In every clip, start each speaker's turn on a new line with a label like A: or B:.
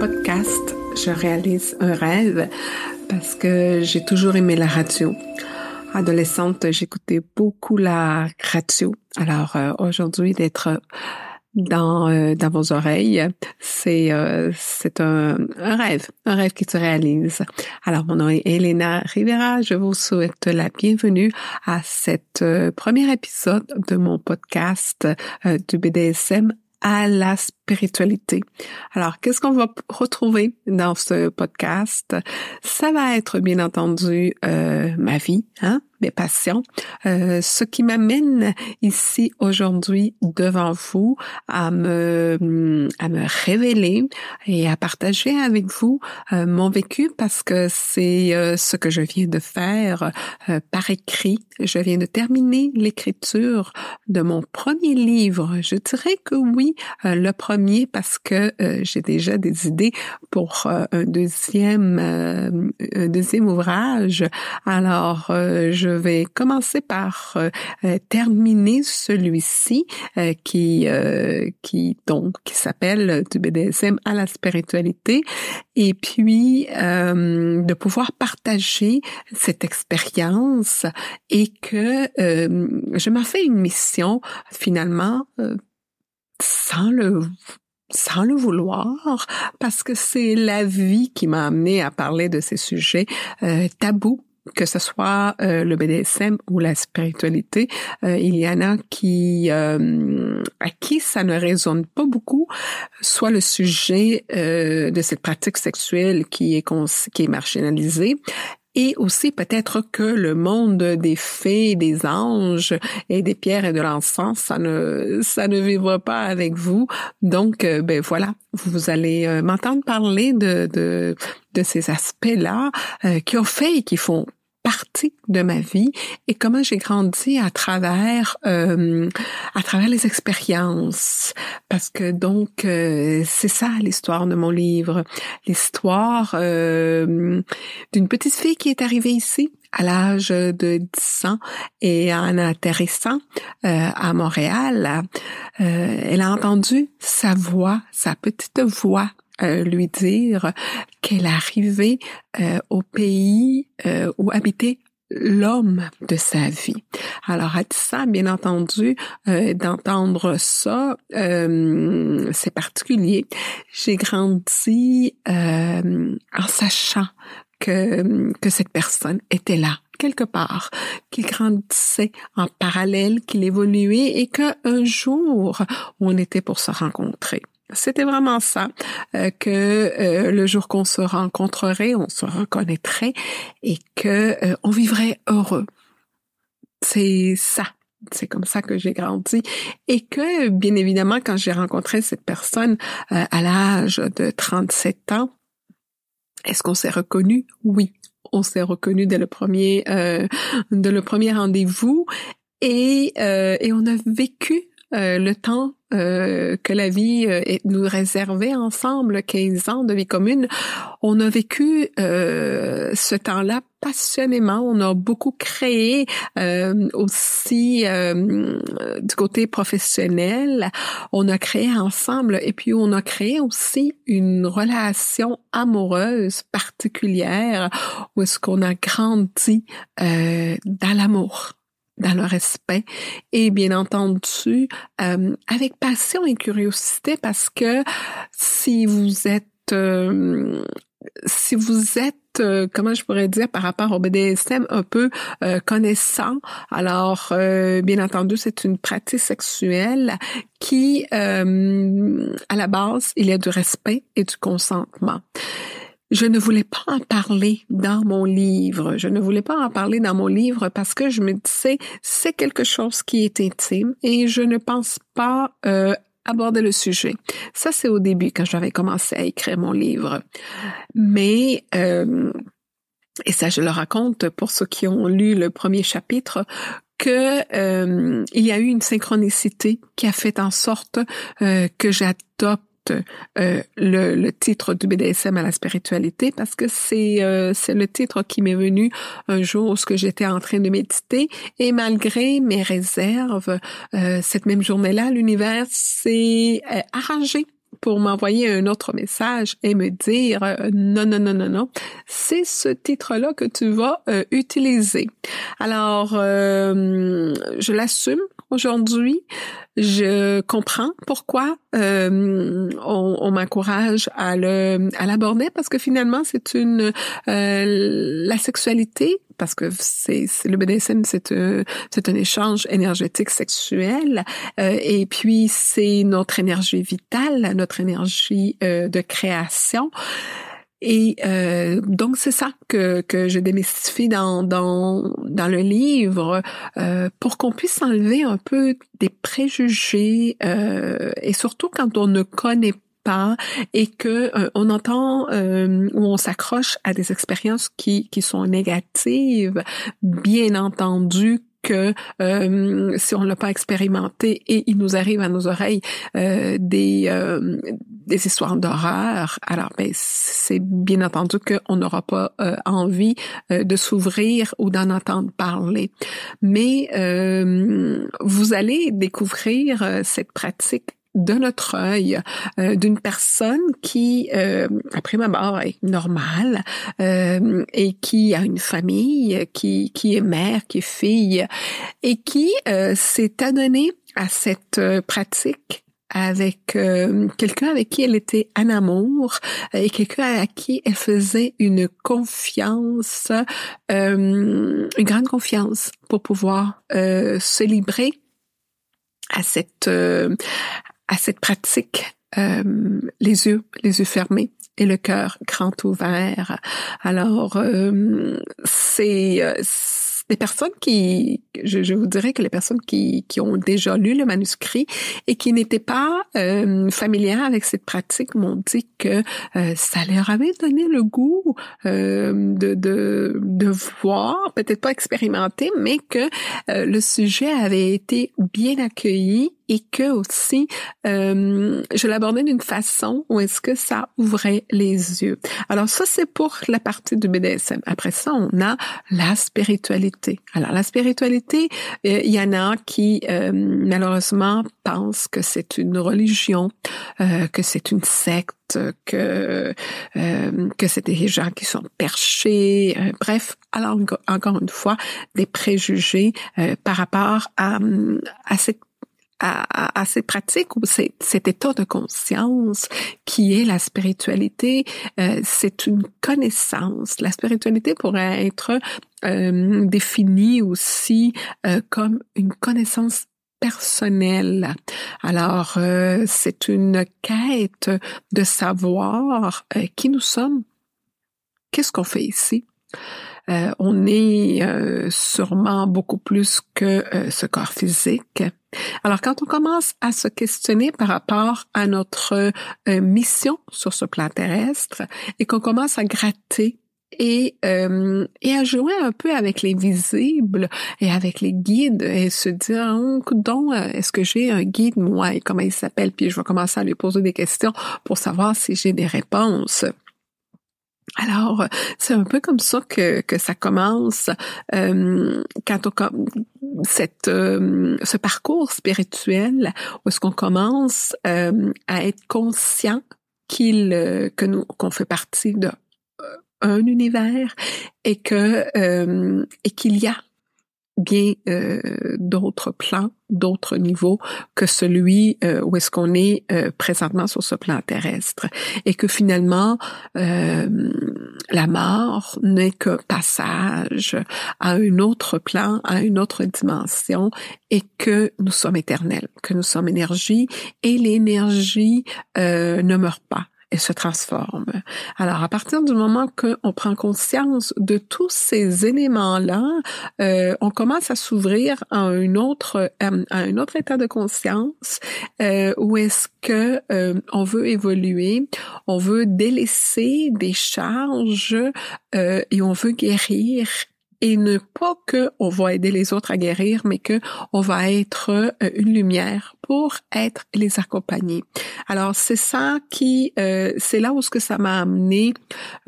A: Podcast, je réalise un rêve parce que j'ai toujours aimé la radio. Adolescente, j'écoutais beaucoup la radio. Alors euh, aujourd'hui, d'être dans euh, dans vos oreilles, c'est euh, c'est un, un, rêve, un rêve qui se réalise. Alors mon nom est Elena Rivera, je vous souhaite la bienvenue à cet premier épisode de mon podcast du BDSM à la Alors, qu'est-ce qu'on va retrouver dans ce podcast? Ça va être bien entendu euh, ma vie, hein, mes passions, euh, ce qui m'amène ici aujourd'hui devant vous à me à me révéler et à partager avec vous euh, mon vécu parce que c'est euh, ce que je viens de faire euh, par écrit. Je viens de terminer l'écriture de mon premier livre. Je dirais que oui, le premier parce que j'ai déjà des idées pour un deuxième un deuxième ouvrage. Alors je vais commencer par euh, euh, terminer celui-ci euh, qui qui donc qui s'appelle du BDSM à la spiritualité et puis de pouvoir partager cette expérience et que je m'en fais une mission finalement sans le sans le vouloir, parce que c'est la vie qui m'a amené à parler de ces sujets euh, tabous que ce soit euh, le BDSM ou la spiritualité, euh, il y en a qui euh, à qui ça ne résonne pas beaucoup, soit le sujet de cette pratique sexuelle qui est qui est marginalisée et aussi peut-être que le monde des fées, des anges et des pierres et de l'encens, ça ne ça ne vivra pas avec vous. Donc ben voilà, vous allez m'entendre parler de de de ces aspects-là qui ont fait et qui font partie de ma vie et comment j'ai grandi à travers euh, à travers les expériences. Parce que donc euh, c'est ça l'histoire de mon livre. L'histoire euh, d'une petite fille qui est arrivée ici à l'âge de 10 ans et en atterrissant à Montréal, elle a entendu sa voix, sa petite voix euh, lui dire qu'elle arrivait euh, au pays euh, où habitait l'homme de sa vie. Alors à ça, bien entendu, d'entendre ça, c'est particulier. J'ai grandi en sachant que, que cette personne était là quelque part, qu'il grandissait en parallèle, qu'il évoluait et qu'un jour, on était pour se rencontrer. C'était vraiment ça, euh, que euh, le jour qu'on se rencontrerait, on se reconnaîtrait et que euh, on vivrait heureux. C'est ça. C'est comme ça que j'ai grandi. Et que, bien évidemment, quand j'ai rencontré cette personne à l'âge de 37 ans, est-ce qu'on s'est reconnu? Oui. On s'est reconnu dès le premier, dès le premier rendez-vous et, et on a vécu le temps euh, que la vie euh, nous réservait ensemble, 15 ans de vie commune, on a vécu euh, ce temps-là passionnément. On a beaucoup créé aussi du côté professionnel. On a créé ensemble et puis on a créé aussi une relation amoureuse particulière où est-ce qu'on a grandi dans l'amour dans le respect. Et bien entendu euh, avec passion et curiosité parce que si vous êtes euh, si vous êtes euh, comment je pourrais dire par rapport au BDSM un peu connaissant alors bien entendu c'est une pratique sexuelle qui à la base il y a du respect et du consentement je ne voulais pas en parler dans mon livre. Je ne voulais pas en parler dans mon livre parce que je me disais, c'est quelque chose qui est intime et je ne pense pas euh, aborder le sujet. Ça, c'est au début quand j'avais commencé à écrire mon livre. Mais, euh, et ça, je le raconte pour ceux qui ont lu le premier chapitre, que euh, il y a eu une synchronicité qui a fait en sorte que j'adopte euh, le, titre du BDSM à la spiritualité parce que c'est euh, c'est le titre qui m'est venu un jour où j'étais en train de méditer et malgré mes réserves, euh, cette même journée-là, l'univers s'est arrangé pour m'envoyer un autre message et me dire euh, non, non, non, non, non, c'est ce titre-là que tu vas euh, utiliser. Alors, je l'assume aujourd'hui. Je comprends pourquoi on, on m'encourage à le à l'aborder parce que finalement c'est une la sexualité parce que c'est le BDSM c'est un c'est un échange énergétique sexuel euh, et puis c'est notre énergie vitale, notre énergie euh, de création. Et euh, donc c'est ça que, que je démystifie dans, dans, dans le livre pour qu'on puisse enlever un peu des préjugés et surtout quand on ne connaît pas et que euh, on entend euh, ou on s'accroche à des expériences qui qui sont négatives, bien entendu que euh, si on l'a pas expérimenté et il nous arrive à nos oreilles des des histoires d'horreur, alors ben c'est bien entendu qu'on n'aura pas envie de s'ouvrir ou d'en entendre parler. Mais vous allez découvrir cette pratique de notre œil euh, d'une personne qui, euh, après ma mort, est normale euh, et qui a une famille, qui, qui est mère, qui est fille et qui s'est adonnée à cette pratique avec quelqu'un avec qui elle était en amour et quelqu'un à qui elle faisait une confiance, une grande confiance pour pouvoir se libérer à cette à cette pratique euh, les yeux les yeux fermés et le cœur grand ouvert. Alors euh, c'est euh, les personnes qui, je, je, vous dirais que les personnes qui, qui ont déjà lu le manuscrit et qui n'étaient pas euh, familières avec cette pratique m'ont dit que euh, ça leur avait donné le goût euh, de, de, de voir, peut-être pas expérimenter, mais que euh, le sujet avait été bien accueilli et que aussi euh, je l'abordais d'une façon où est-ce que ça ouvrait les yeux. Alors ça c'est pour la partie du BDSM. Après ça on a la spiritualité. Alors la spiritualité, euh, il y en a qui euh, malheureusement pensent que c'est une religion, que c'est une secte, que que c'est des gens qui sont perchés. bref, alors encore une fois des préjugés par rapport à à cette à, à, ces pratiques ou cet état de conscience qui est la spiritualité, euh, c'est une connaissance. La spiritualité pourrait être euh, définie aussi euh, comme une connaissance personnelle. Alors, euh, c'est une quête de savoir qui nous sommes, qu'est-ce qu'on fait ici. on est sûrement beaucoup plus que ce corps physique. Alors, quand on commence à se questionner par rapport à notre euh, mission sur ce plan terrestre et qu'on commence à gratter et, euh, et à jouer un peu avec les visibles et avec les guides et se dire oh, donc euh, est-ce que j'ai un guide moi et comment il s'appelle? Puis je vais commencer à lui poser des questions pour savoir si j'ai des réponses. Alors, c'est un peu comme ça que, que ça commence euh, quand on cette euh, ce parcours spirituel où est-ce qu'on commence euh, à être conscient qu'il euh, que nous qu'on fait partie d'un univers et que et qu'il y a bien euh, d'autres plans, d'autres niveaux que celui euh, où est-ce qu'on est, euh, présentement sur ce plan terrestre. Et que finalement, la mort n'est que passage à un autre plan, à une autre dimension, et que nous sommes éternels, que nous sommes énergie, et l'énergie ne meurt pas elle se transforme. Alors, à partir du moment qu'on prend conscience de tous ces éléments-là, euh, on commence à s'ouvrir à un autre euh, à un autre état de conscience euh, où est-ce que euh, on veut évoluer, on veut délaisser des charges euh, et on veut guérir et ne pas que on va aider les autres à guérir, mais que on va être euh, une lumière pour être les accompagner. Alors c'est ça qui, euh, c'est là où ce que ça m'a amené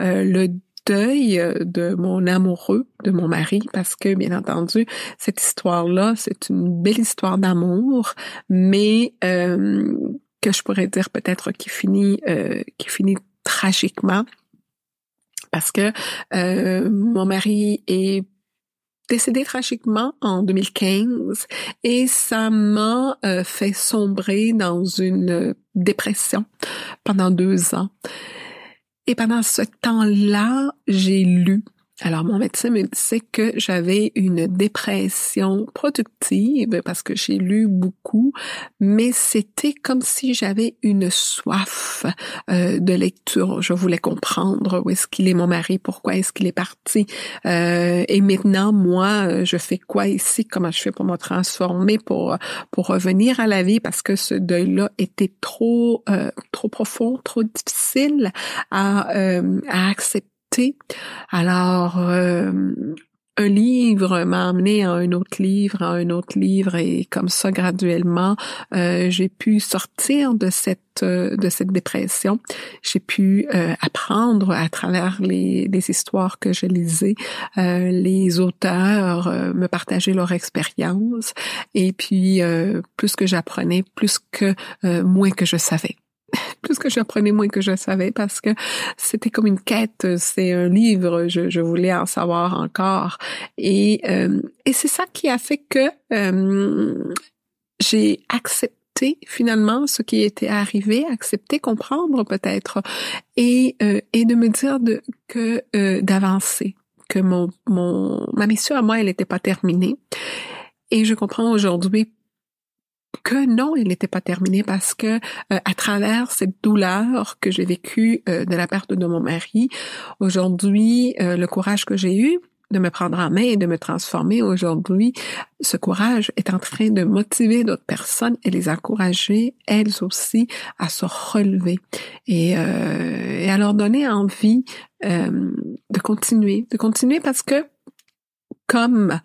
A: euh, le deuil de mon amoureux, de mon mari, parce que bien entendu cette histoire-là, c'est une belle histoire d'amour, mais que je pourrais dire peut-être qui finit qui finit tragiquement parce que mon mari est décédé tragiquement en 2015 et ça m'a euh, fait sombrer dans une dépression pendant deux ans. Et pendant ce temps-là, j'ai lu alors, mon médecin me disait que j'avais une dépression productive parce que j'ai lu beaucoup, mais c'était comme si j'avais une soif euh, de lecture. Je voulais comprendre où est-ce qu'il est mon mari, pourquoi est-ce qu'il est parti. Euh, et maintenant, moi, je fais quoi ici? Comment je fais pour me transformer, pour pour revenir à la vie? Parce que ce deuil-là était trop euh, trop profond, trop difficile à, à accepter alors, euh, un livre m'a amené à un autre livre, à un autre livre, et comme ça, graduellement, euh, j'ai pu sortir de cette euh, de cette dépression. J'ai pu apprendre à travers les, les, histoires que je lisais, les auteurs me partageaient leur expérience, et puis plus que j'apprenais, plus que moins que je savais plus que j'apprenais, moins que je savais parce que c'était comme une quête. C'est un livre, je, je, voulais en savoir encore. Et, euh, et c'est ça qui a fait que euh, j'ai accepté finalement ce qui était arrivé, accepter, comprendre peut-être, et, euh, et de me dire de, que d'avancer, que mon, mon ma mission à moi, elle n'était pas terminée. Et je comprends aujourd'hui que non, il n'était pas terminé parce que euh, à travers cette douleur que j'ai vécue euh, de la perte de mon mari, aujourd'hui, euh, le courage que j'ai eu de me prendre en main et de me transformer aujourd'hui, ce courage est en train de motiver d'autres personnes et les encourager, elles aussi, à se relever et, et à leur donner envie de continuer, de continuer parce que comme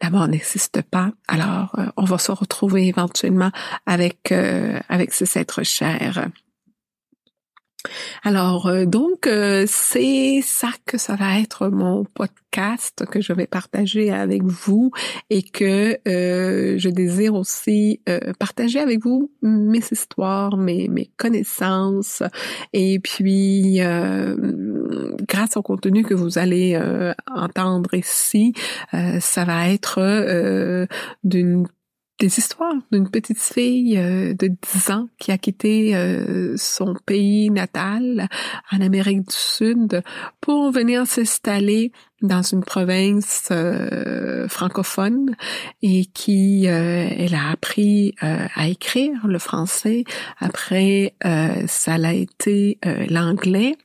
A: la mort n'existe pas, alors euh, on va se retrouver éventuellement avec euh, avec ces êtres chers. Alors euh, donc euh, c'est ça que ça va être mon podcast que je vais partager avec vous et que euh, je désire aussi partager avec vous mes histoires, mes mes connaissances et puis grâce au contenu que vous allez entendre ici, ça va être d'une des histoires d'une petite fille euh, de 10 ans qui a quitté euh, son pays natal en Amérique du Sud pour venir s'installer dans une province euh, francophone et qui elle a appris à écrire le français. Après ça l'a été l'anglais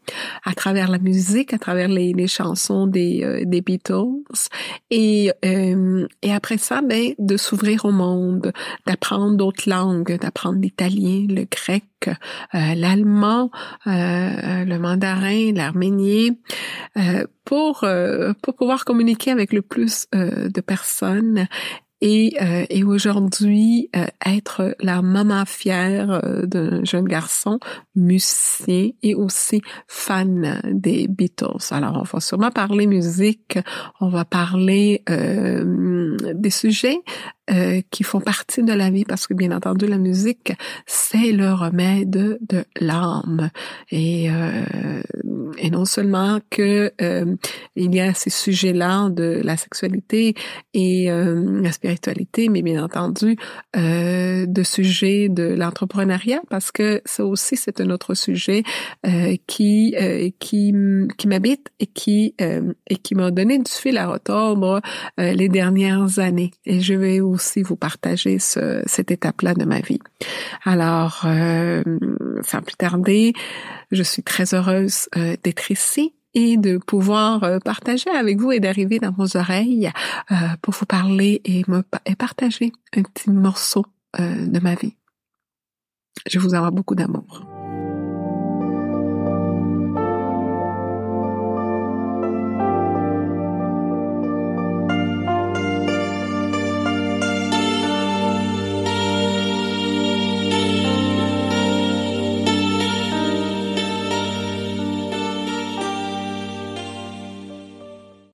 A: à travers la musique à travers les, les chansons des, des Beatles. Et et après ça ben de s'ouvrir au monde d'apprendre d'autres langues, d'apprendre l'italien, le grec, euh, l'allemand, euh, le mandarin, l'arménien, euh, pour pour pouvoir communiquer avec le plus de personnes et, euh, et aujourd'hui euh, être la maman fière euh, d'un jeune garçon musicien et aussi fan des Beatles. Alors on va sûrement parler musique, on va parler des sujets qui font partie de la vie parce que bien entendu la musique c'est le remède de l'âme. Et et non seulement que il y a ces sujets là de la sexualité et la spiritualité mais bien entendu euh, de sujets de l'entrepreneuriat parce que ça aussi c'est un autre sujet euh, qui euh, qui qui m'habite et qui euh, et qui m'a donné du fil à retordre euh, les dernières années. Et je vais aussi vous partager ce, cette étape-là de ma vie. Alors sans plus tarder, je suis très heureuse d'être ici et de pouvoir euh, partager avec vous et d'arriver dans vos oreilles euh, pour vous parler et me et partager un petit morceau euh, de ma vie. Je vous envoie beaucoup d'amour.